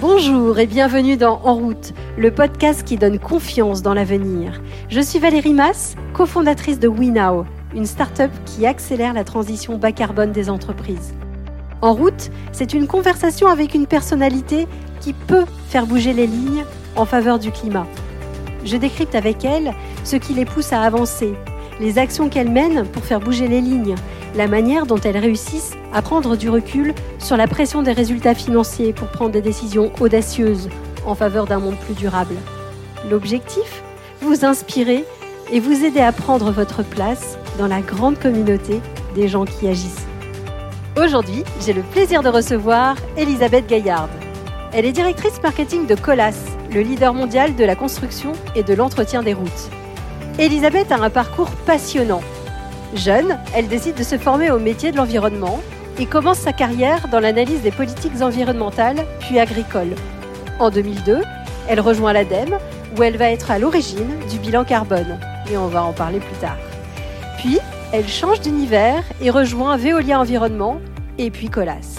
Bonjour et bienvenue dans En route, le podcast qui donne confiance dans l'avenir. Je suis Valérie Mass, cofondatrice de WeNow, une start-up qui accélère la transition bas carbone des entreprises. En route, c'est une conversation avec une personnalité qui peut faire bouger les lignes en faveur du climat. Je décrypte avec elle ce qui les pousse à avancer, les actions qu'elles mènent pour faire bouger les lignes, la manière dont elles réussissent à prendre du recul sur la pression des résultats financiers pour prendre des décisions audacieuses en faveur d'un monde plus durable. L'objectif Vous inspirer et vous aider à prendre votre place dans la grande communauté des gens qui agissent. Aujourd'hui, j'ai le plaisir de recevoir Elisabeth Gaillard. Elle est directrice marketing de Colas, le leader mondial de la construction et de l'entretien des routes. Elisabeth a un parcours passionnant. Jeune, elle décide de se former au métier de l'environnement et commence sa carrière dans l'analyse des politiques environnementales puis agricoles. En 2002, elle rejoint l'ADEME où elle va être à l'origine du bilan carbone. Et on va en parler plus tard. Puis, elle change d'univers et rejoint Veolia Environnement et puis Colas.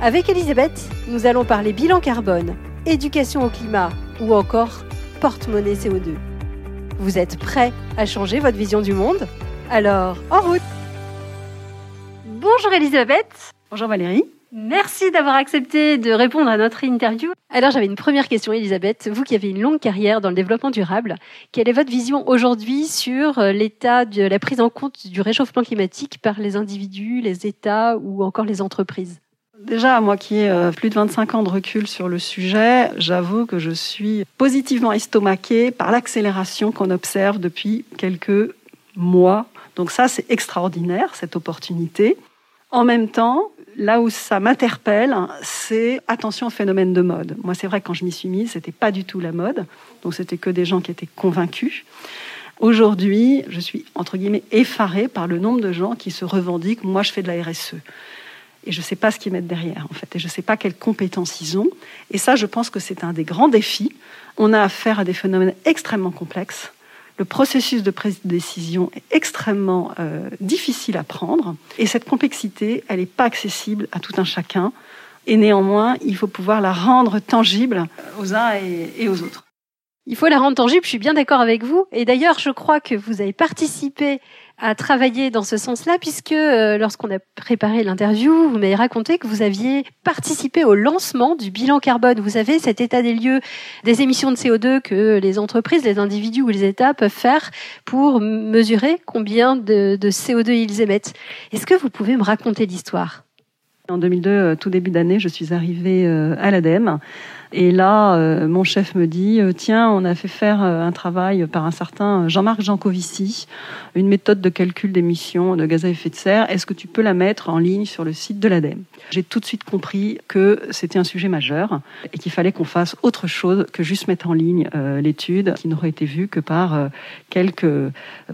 Avec Elisabeth, nous allons parler bilan carbone, éducation au climat ou encore porte-monnaie CO2. Vous êtes prêts à changer votre vision du monde? Alors, en route Bonjour Elisabeth. Bonjour Valérie. Merci d'avoir accepté de répondre à notre interview. Alors j'avais une première question Elisabeth, vous qui avez une longue carrière dans le développement durable, quelle est votre vision aujourd'hui sur euh, l'état de la prise en compte du réchauffement climatique par les individus, les États ou encore les entreprises? Déjà, moi qui ai euh, plus de 25 ans de recul sur le sujet, j'avoue que je suis positivement estomaquée par l'accélération qu'on observe depuis quelques mois. Donc ça, c'est extraordinaire, cette opportunité. En même temps, là où ça m'interpelle, c'est attention au phénomène de mode. Moi, c'est vrai quand je m'y suis mise, c'était pas du tout la mode. Donc c'était que des gens qui étaient convaincus. Aujourd'hui, je suis entre guillemets effarée par le nombre de gens qui se revendiquent. Moi, je fais de la RSE et je ne sais pas ce qu'ils mettent derrière, en fait, et je ne sais pas quelles compétences ils ont. Et ça, je pense que c'est un des grands défis. On a affaire à des phénomènes extrêmement complexes. Le processus de prise de décision est extrêmement euh, difficile à prendre, et cette complexité, elle n'est pas accessible à tout un chacun. Et néanmoins, il faut pouvoir la rendre tangible aux uns et aux autres. Il faut la rendre tangible, je suis bien d'accord avec vous. Et d'ailleurs, je crois que vous avez participé à travailler dans ce sens-là, puisque euh, lorsqu'on a préparé l'interview, vous m'avez raconté que vous aviez participé au lancement du bilan carbone. Vous avez cet état des lieux des émissions de CO2 que les entreprises, les individus ou les États peuvent faire pour mesurer combien de, de CO2 ils émettent. Est-ce que vous pouvez me raconter l'histoire? En 2002, euh, tout début d'année, je suis arrivée euh, à l'ADEME et là, euh, mon chef me dit euh, tiens, on a fait faire euh, un travail par un certain Jean-Marc Jancovici, une méthode de calcul d'émissions de gaz à effet de serre. Est-ce que tu peux la mettre en ligne sur le site de l'ADEME? J'ai tout de suite compris que c'était un sujet majeur et qu'il fallait qu'on fasse autre chose que juste mettre en ligne l'étude qui n'aurait été vue que par quelques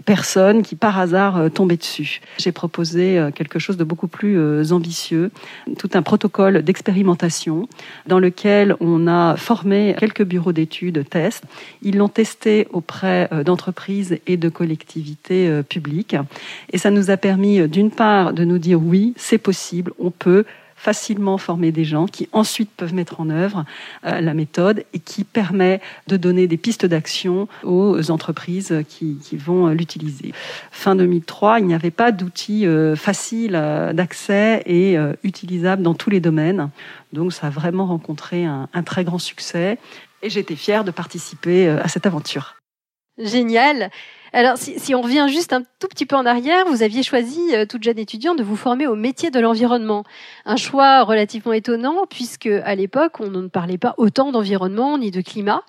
personnes qui par hasard tombaient dessus. J'ai proposé quelque chose de beaucoup plus ambitieux, tout un protocole d'expérimentation dans lequel on a formé quelques bureaux d'études tests. Ils l'ont testé auprès euh, d'entreprises et de collectivités euh, publiques. Et ça nous a permis, euh, d'une part, de nous dire oui, c'est possible, on peut facilement former des gens qui ensuite peuvent mettre en œuvre la méthode et qui permet de donner des pistes d'action aux entreprises qui, vont l'utiliser. Fin 2003, il n'y avait pas d'outils faciles d'accès et utilisables dans tous les domaines. Donc ça a vraiment rencontré un, très grand succès et j'étais fière de participer euh, à cette aventure. Génial. Alors, si, on revient juste un tout petit peu en arrière, vous aviez choisi, euh, toute jeune étudiante, de vous former au métier de l'environnement. Un choix relativement étonnant, puisque à l'époque, on ne parlait pas autant d'environnement ni de climat.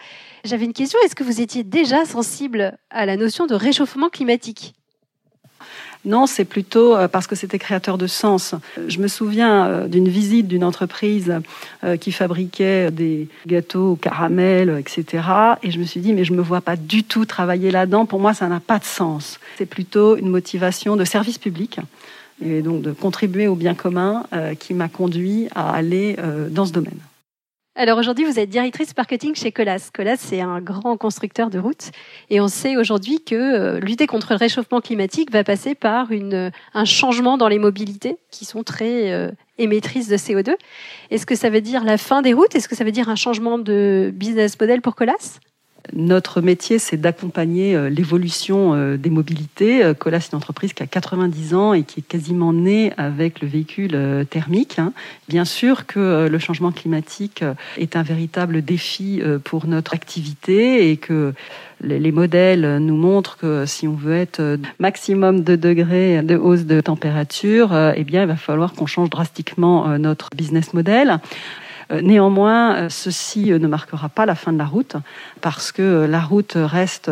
J'avais une question, est-ce que vous étiez déjà sensible à la notion de réchauffement climatique? Non, c'est plutôt euh, parce que c'était créateur de sens. Je me souviens euh, d'une visite d'une entreprise euh, qui fabriquait des gâteaux au caramel, etc. Et je me suis dit, mais je ne me vois pas du tout travailler là-dedans. Pour moi, ça n'a pas de sens. C'est plutôt une motivation de service public et donc de contribuer au bien commun qui m'a conduit à aller dans ce domaine. Alors aujourd'hui, vous êtes directrice marketing chez Colas. Colas, c'est un grand constructeur de routes. Et on sait aujourd'hui que euh, lutter contre le réchauffement climatique va passer par une, un changement dans les mobilités qui sont très euh, émettrices de CO2. Est-ce que ça veut dire la fin des routes? Est-ce que ça veut dire un changement de business model pour Colas? Notre métier, c'est d'accompagner euh, l'évolution euh, des mobilités. Euh, Colas, c'est une entreprise qui a 90 ans et qui est quasiment née avec le véhicule thermique. Hein. Bien sûr que le changement climatique est un véritable défi pour notre activité et que les modèles nous montrent que si on veut être maximum de degrés de hausse de température, eh bien, il va falloir qu'on change drastiquement notre business model. Euh, néanmoins, euh, ceci euh, ne marquera pas la fin de la route parce que la route reste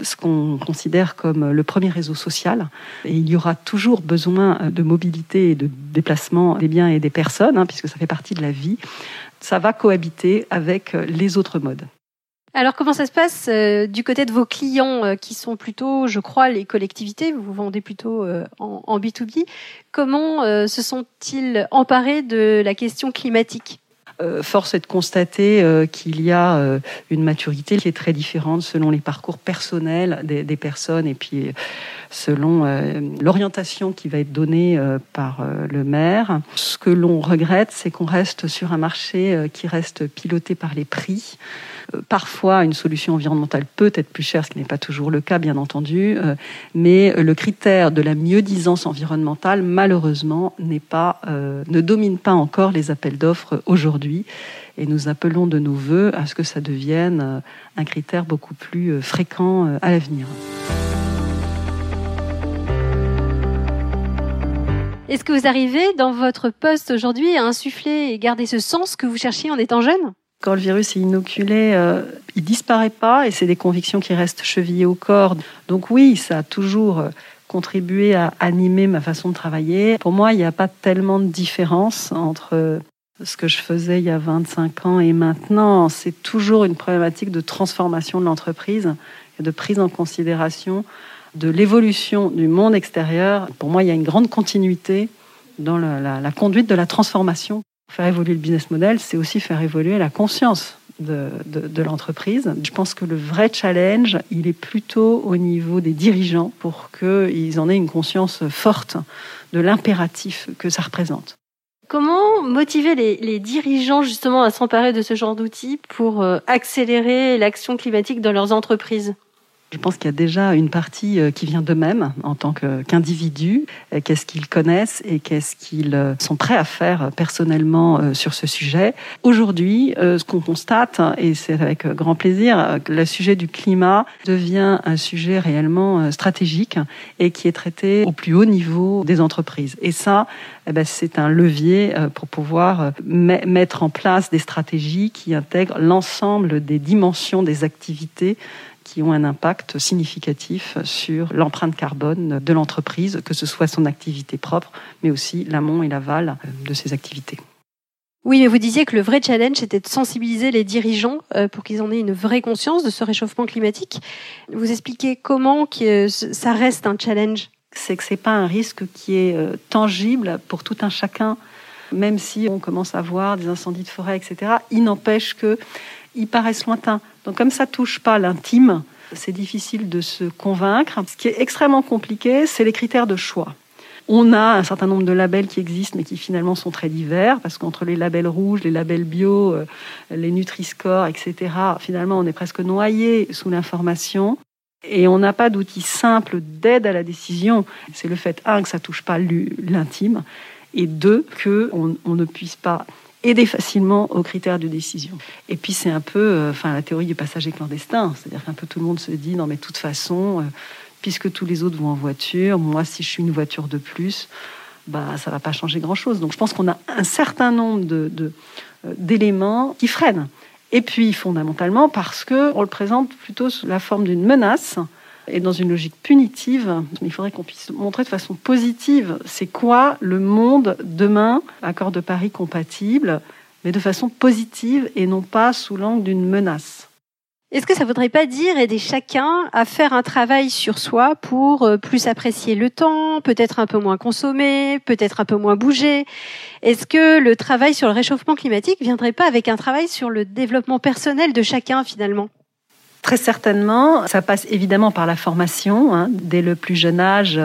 ce qu'on considère comme le premier réseau social et il y aura toujours besoin de mobilité et de déplacement des biens et des personnes hein, puisque ça fait partie de la vie. Ça va cohabiter avec les autres modes. Alors comment ça se passe du côté de vos clients qui sont plutôt, je crois, les collectivités, vous vendez plutôt en, en, B2B, comment se sont-ils emparés de la question climatique? Force est de constater euh, qu'il y a euh, une maturité qui est très différente selon les parcours personnels des, personnes et puis selon l'orientation qui va être donnée par le maire. Ce que l'on regrette, c'est qu'on reste sur un marché qui reste piloté par les prix. Parfois, une solution environnementale peut être plus chère, ce qui n'est pas toujours le cas, bien entendu, euh, mais le critère de la mieux-disance environnementale, malheureusement, euh, ne domine pas encore les appels d'offres aujourd'hui. Et nous appelons de nos voeux à ce que ça devienne euh, un critère beaucoup plus fréquent à l'avenir. Est-ce que vous arrivez dans votre poste aujourd'hui à insuffler et garder ce sens que vous cherchiez en étant jeune? Quand le virus est inoculé, euh, il disparaît pas et c'est des convictions qui restent chevillées au corps. Donc oui, ça a toujours euh, contribué à animer ma façon de travailler. Pour moi, il n'y a pas tellement de différence entre euh, ce que je faisais il y a 25 ans et maintenant. C'est toujours une problématique de transformation de l'entreprise et de prise en considération de l'évolution du monde extérieur. Pour moi, il y a une grande continuité dans la conduite de la transformation faire évoluer le business model, c'est aussi faire évoluer la conscience de, de, l'entreprise. Je pense que le vrai challenge, il est plutôt au niveau des dirigeants pour qu'ils en aient une conscience forte de l'impératif que ça représente. Comment motiver les, dirigeants justement à s'emparer de ce genre d'outils pour euh, accélérer l'action climatique dans leurs entreprises? Je pense qu'il y a déjà une partie euh, qui vient d'eux-mêmes en tant qu'individus. Euh, qu'est-ce qu'ils connaissent et qu'est-ce qu'ils euh, sont prêts à faire personnellement sur ce sujet. Aujourd'hui, ce qu'on constate, et c'est avec grand plaisir, que le sujet du climat devient un sujet réellement stratégique et qui est traité au plus haut niveau des entreprises. Et ça, eh ben, c'est un levier pour pouvoir mettre en place des stratégies qui intègrent l'ensemble des dimensions des activités qui ont un impact significatif sur l'empreinte carbone de l'entreprise, que ce soit son activité propre, mais aussi l'amont et l'aval de ses activités. Oui, mais vous disiez que le vrai challenge était de sensibiliser les dirigeants euh, pour qu'ils en aient une vraie conscience de ce réchauffement climatique. Vous expliquez comment que ça reste un challenge C'est que c'est pas un risque qui est euh, tangible pour tout un chacun, même si on commence à voir des incendies de forêt, etc. Il n'empêche que ils paraissent lointains. Donc comme ça touche pas l'intime, c'est difficile de se convaincre. Ce qui est extrêmement compliqué, c'est les critères de choix. On a un certain nombre de labels qui existent, mais qui finalement sont très divers, parce qu'entre les labels rouges, les labels bio, euh, les Nutri-Score, etc., finalement, on est presque noyé sous l'information. Et on n'a pas d'outil simple d'aide à la décision. C'est le fait, un, que ça touche pas l'intime, et deux, qu'on on ne puisse pas aider facilement aux critères de décision. Et puis c'est un peu euh, enfin, la théorie du passager clandestin, c'est-à-dire qu'un peu tout le monde se dit non mais de toute façon, euh, puisque tous les autres vont en voiture, moi si je suis une voiture de plus, bah ça va pas changer grand-chose. Donc je pense qu'on a un certain nombre de, euh, d'éléments qui freinent. Et puis fondamentalement parce que on le présente plutôt sous la forme d'une menace et dans une logique punitive. Il faudrait qu'on puisse montrer de façon positive c'est quoi le monde demain, accord de Paris compatible, mais de façon positive et non pas sous l'angle d'une menace. Est-ce que ça voudrait pas dire aider chacun à faire un travail sur soi pour euh, plus apprécier le temps, peut-être un peu moins consommer, peut-être un peu moins bouger? Est-ce que le travail sur le réchauffement climatique viendrait pas avec un travail sur le développement personnel de chacun finalement? Très certainement, ça passe évidemment par la formation hein, dès le plus jeune âge.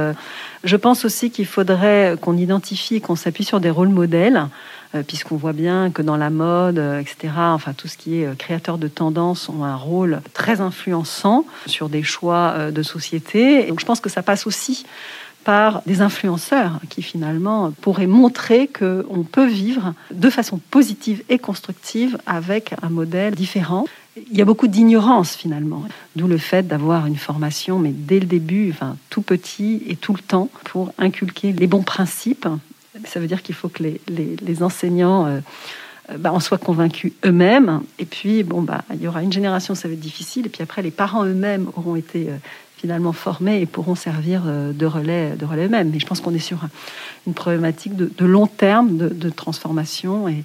Je pense aussi qu'il faudrait qu'on identifie qu'on s'appuie sur des rôles modèles. Euh, puisqu'on voit bien que dans la mode, euh, etc., enfin tout ce qui est euh, créateur de tendances ont un rôle très influençant sur des choix de société. Et donc je pense que ça passe aussi par des influenceurs qui finalement pourraient montrer qu'on peut vivre de façon positive et constructive avec un modèle différent. Il y a beaucoup d'ignorance finalement, d'où le fait d'avoir une formation, mais dès le début, enfin tout petit et tout le temps, pour inculquer les bons principes ça veut dire qu'il faut que les, enseignants euh, euh, bah, en soient convaincus eux-mêmes. Et puis, bon, bah, il y aura une génération, ça va être difficile. Et puis après, les parents eux-mêmes auront été euh, finalement formés et pourront servir de relais, de relais eux-mêmes. Mais je pense qu'on est sur une problématique de, long terme de, transformation et,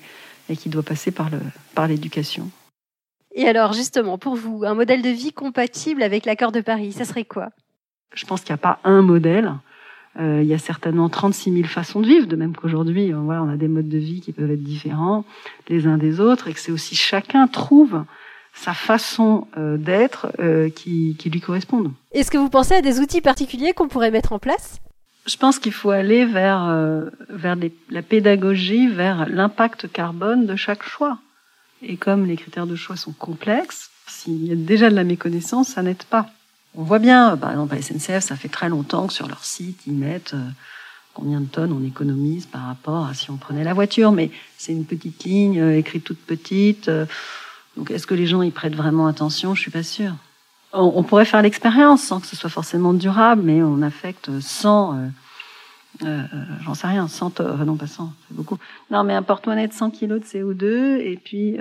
qui doit passer par, le, par l'éducation. Et alors, justement, pour vous, un modèle de vie compatible avec l'accord de Paris, ça serait quoi? Je pense qu'il n'y a pas un modèle. Euh, il y a certainement 36 000 façons de vivre, de même qu'aujourd'hui, euh, voilà, on a des modes de vie qui peuvent être différents les uns des autres, et que c'est aussi chacun trouve sa façon euh, d'être qui, qui lui corresponde. Est-ce que vous pensez à des outils particuliers qu'on pourrait mettre en place? Je pense qu'il faut aller vers, vers la pédagogie, vers l'impact carbone de chaque choix. Et comme les critères de choix sont complexes, s'il y a déjà de la méconnaissance, ça n'aide pas. On voit bien, par exemple, à SNCF, ça fait très longtemps que sur leur site, ils mettent euh, combien de tonnes on économise par rapport à si on prenait la voiture. Mais c'est une petite ligne euh, écrite toute petite. Euh, donc, est-ce que les gens y prêtent vraiment attention? Je suis pas sûre. On, pourrait faire l'expérience sans que ce soit forcément durable, mais on affecte 100, j'en sais rien, 100, non pas 100, c'est beaucoup. Non, mais un porte-monnaie de 100 kilos de CO2 et puis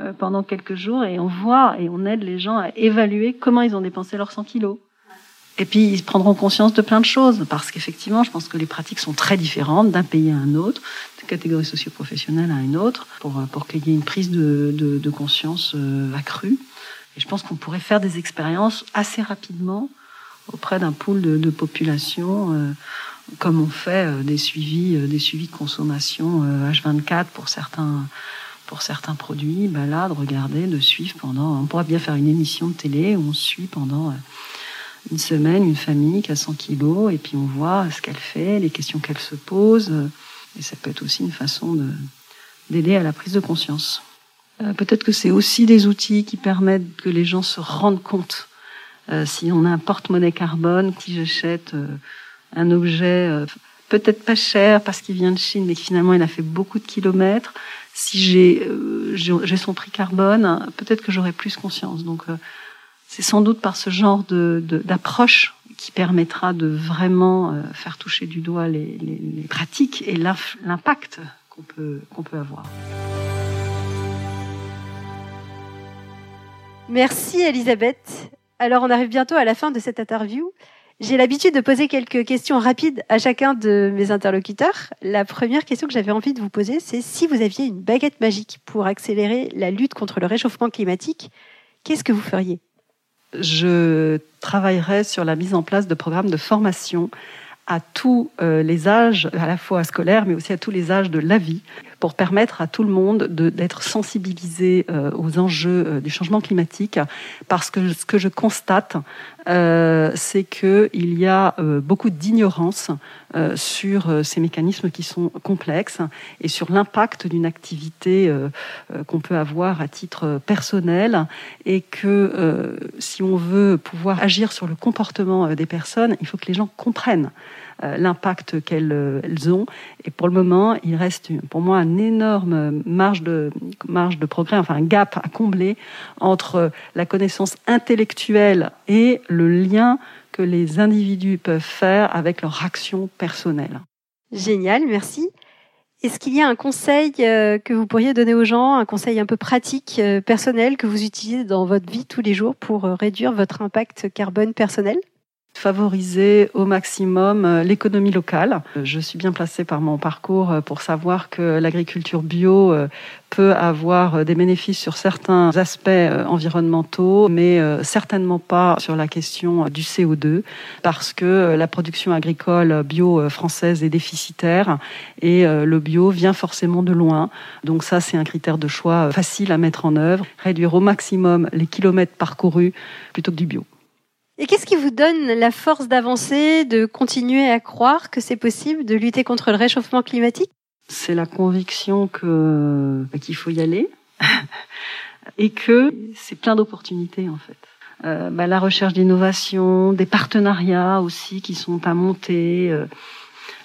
euh, pendant quelques jours et on voit et on aide les gens à évaluer comment ils ont dépensé leurs 100 kilos. Et puis ils prendront conscience de plein de choses parce qu'effectivement, je pense que les pratiques sont très différentes d'un pays à un autre, de catégorie socio-professionnelle à une autre, pour, euh, pour qu'il y ait une prise de, de, de conscience euh, accrue. Et je pense qu'on pourrait faire des expériences assez rapidement auprès d'un pool de, de population, euh, comme on fait des suivis, des suivis de consommation H24 pour certains pour certains produits, bah là, de regarder, de suivre pendant. On pourrait bien faire une émission de télé où on suit pendant euh, une semaine une famille qui a 100 kilos et puis on voit ce qu'elle fait, les questions qu'elle se pose. Et ça peut être aussi une façon d'aider à la prise de conscience. Euh, peut-être que c'est aussi des outils qui permettent que les gens se rendent compte. Euh, si on a un porte-monnaie carbone, si j'achète un objet peut-être pas cher parce qu'il vient de Chine, mais finalement il a fait beaucoup de kilomètres, si euh, j'ai son prix carbone, peut-être que j'aurai plus conscience. Donc euh, c'est sans doute par ce genre d'approche de, qui permettra de vraiment euh, faire toucher du doigt les, les pratiques et l'impact qu'on peut, qu'on peut avoir. Merci Elisabeth. Alors on arrive bientôt à la fin de cette interview. J'ai l'habitude de poser quelques questions rapides à chacun de mes interlocuteurs. La première question que j'avais envie de vous poser, c'est si vous aviez une baguette magique pour accélérer la lutte contre le réchauffement climatique, qu'est-ce que vous feriez? Je travaillerais sur la mise en place de programmes de formation à tous euh, les âges, à la fois scolaires, mais aussi à tous les âges de la vie, pour permettre à tout le monde d'être sensibilisé euh, aux enjeux euh, du changement climatique. Parce que ce que je constate, c'est qu'il y a beaucoup d'ignorance sur ces mécanismes qui sont complexes et sur l'impact d'une activité qu'on peut avoir à titre personnel et que si on veut pouvoir agir sur le comportement des personnes, il faut que les gens comprennent l'impact qu'elles euh, ont. Et pour le moment, il reste pour moi un énorme marge de, marge de progrès, enfin un gap à combler entre la connaissance intellectuelle et le lien que les individus peuvent faire avec leur action personnelle. Génial, merci. Est-ce qu'il y a un conseil euh, que vous pourriez donner aux gens, un conseil un peu pratique, personnel, que vous utilisez dans votre vie tous les jours pour réduire votre impact carbone personnel? Favoriser au maximum euh, l'économie locale. Euh, je suis bien placée par mon parcours euh, pour savoir que l'agriculture bio peut avoir des bénéfices sur certains aspects environnementaux, mais certainement pas sur la question du CO2, parce que la production agricole bio française est déficitaire et le bio vient forcément de loin. Donc ça, c'est un critère de choix facile à mettre en œuvre. Réduire au maximum les kilomètres parcourus plutôt que du bio. Et qu'est-ce qui vous donne la force d'avancer, de continuer à croire que c'est possible de lutter contre le réchauffement climatique? C'est la conviction que bah, qu'il faut y aller et que c'est plein d'opportunités en fait. Euh, bah, la recherche d'innovation, des partenariats aussi qui sont à monter. Euh,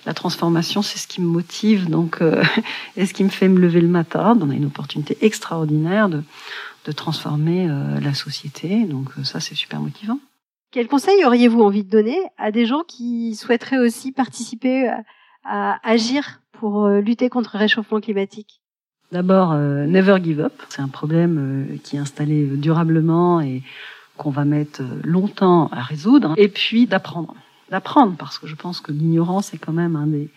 la transformation, c'est ce qui me motive, donc, euh, et ce qui me fait me lever le matin. On a une opportunité extraordinaire de, de transformer euh, la société, donc ça, c'est super motivant. Quel conseil auriez-vous envie de donner à des gens qui souhaiteraient aussi participer à, agir pour euh, lutter contre le réchauffement climatique? D'abord, euh, never give up. C'est un problème euh, qui est installé durablement et qu'on va mettre longtemps à résoudre. Et puis d'apprendre. D'apprendre, parce que je pense que l'ignorance est quand même un des,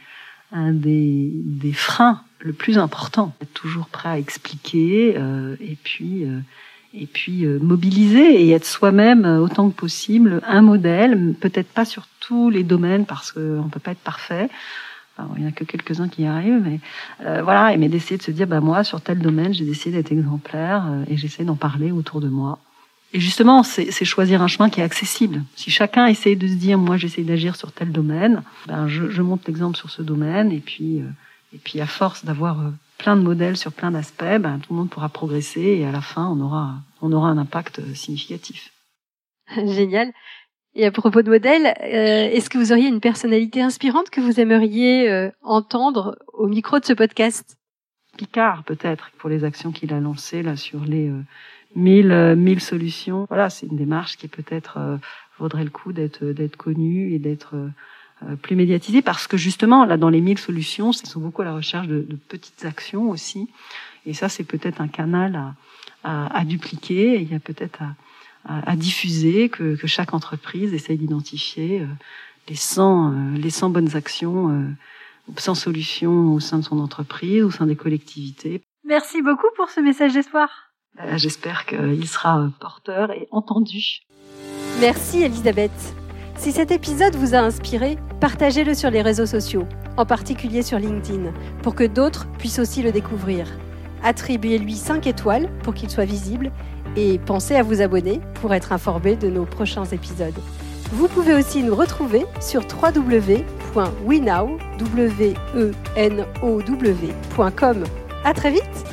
un des, des freins le plus important. Être toujours prêt à expliquer et puis et puis euh, mobiliser et être soi-même euh, autant que possible un modèle, peut-être pas sur tous les domaines parce qu'on ne peut pas être parfait. il n'y a que quelques-uns qui y arrivent, mais euh, voilà, mais d'essayer de se dire, bah moi, sur tel domaine, j'ai décidé d'être exemplaire et j'essaie d'en parler autour de moi. Et justement, c'est choisir un chemin qui est accessible. Si chacun essaie de se dire, moi, j'essaie d'agir sur tel domaine, ben je, je monte l'exemple sur ce domaine, et puis, et puis à force d'avoir plein de modèles sur plein d'aspects, ben, tout le monde pourra progresser et à la fin, on aura, on aura un impact significatif. Génial. Et à propos de modèles, euh, est-ce que vous auriez une personnalité inspirante que vous aimeriez euh, entendre au micro de ce podcast? Picard, peut-être, pour les actions qu'il a lancées là sur les euh, mille, mille solutions. Voilà, c'est une démarche qui peut-être vaudrait le coup d'être d'être connue et d'être euh, plus médiatisé parce que justement, là, dans les mille solutions, ils sont beaucoup à la recherche de, de petites actions aussi. Et ça, c'est peut-être un canal à, à, à dupliquer. Et il y a peut-être à, à, diffuser que, que, chaque entreprise essaye d'identifier euh, les 100, euh, les 100 bonnes actions, 100 solutions au sein de son entreprise, au sein des collectivités. Merci beaucoup pour ce message d'espoir. J'espère qu'il sera porteur et entendu. Merci Elisabeth. Si cet épisode vous a inspiré, partagez-le sur les réseaux sociaux, en particulier sur LinkedIn, pour que d'autres puissent aussi le découvrir. Attribuez-lui 5 étoiles pour qu'il soit visible et pensez à vous abonner pour être informé de nos prochains épisodes. Vous pouvez aussi nous retrouver sur www.wenow.com. À très vite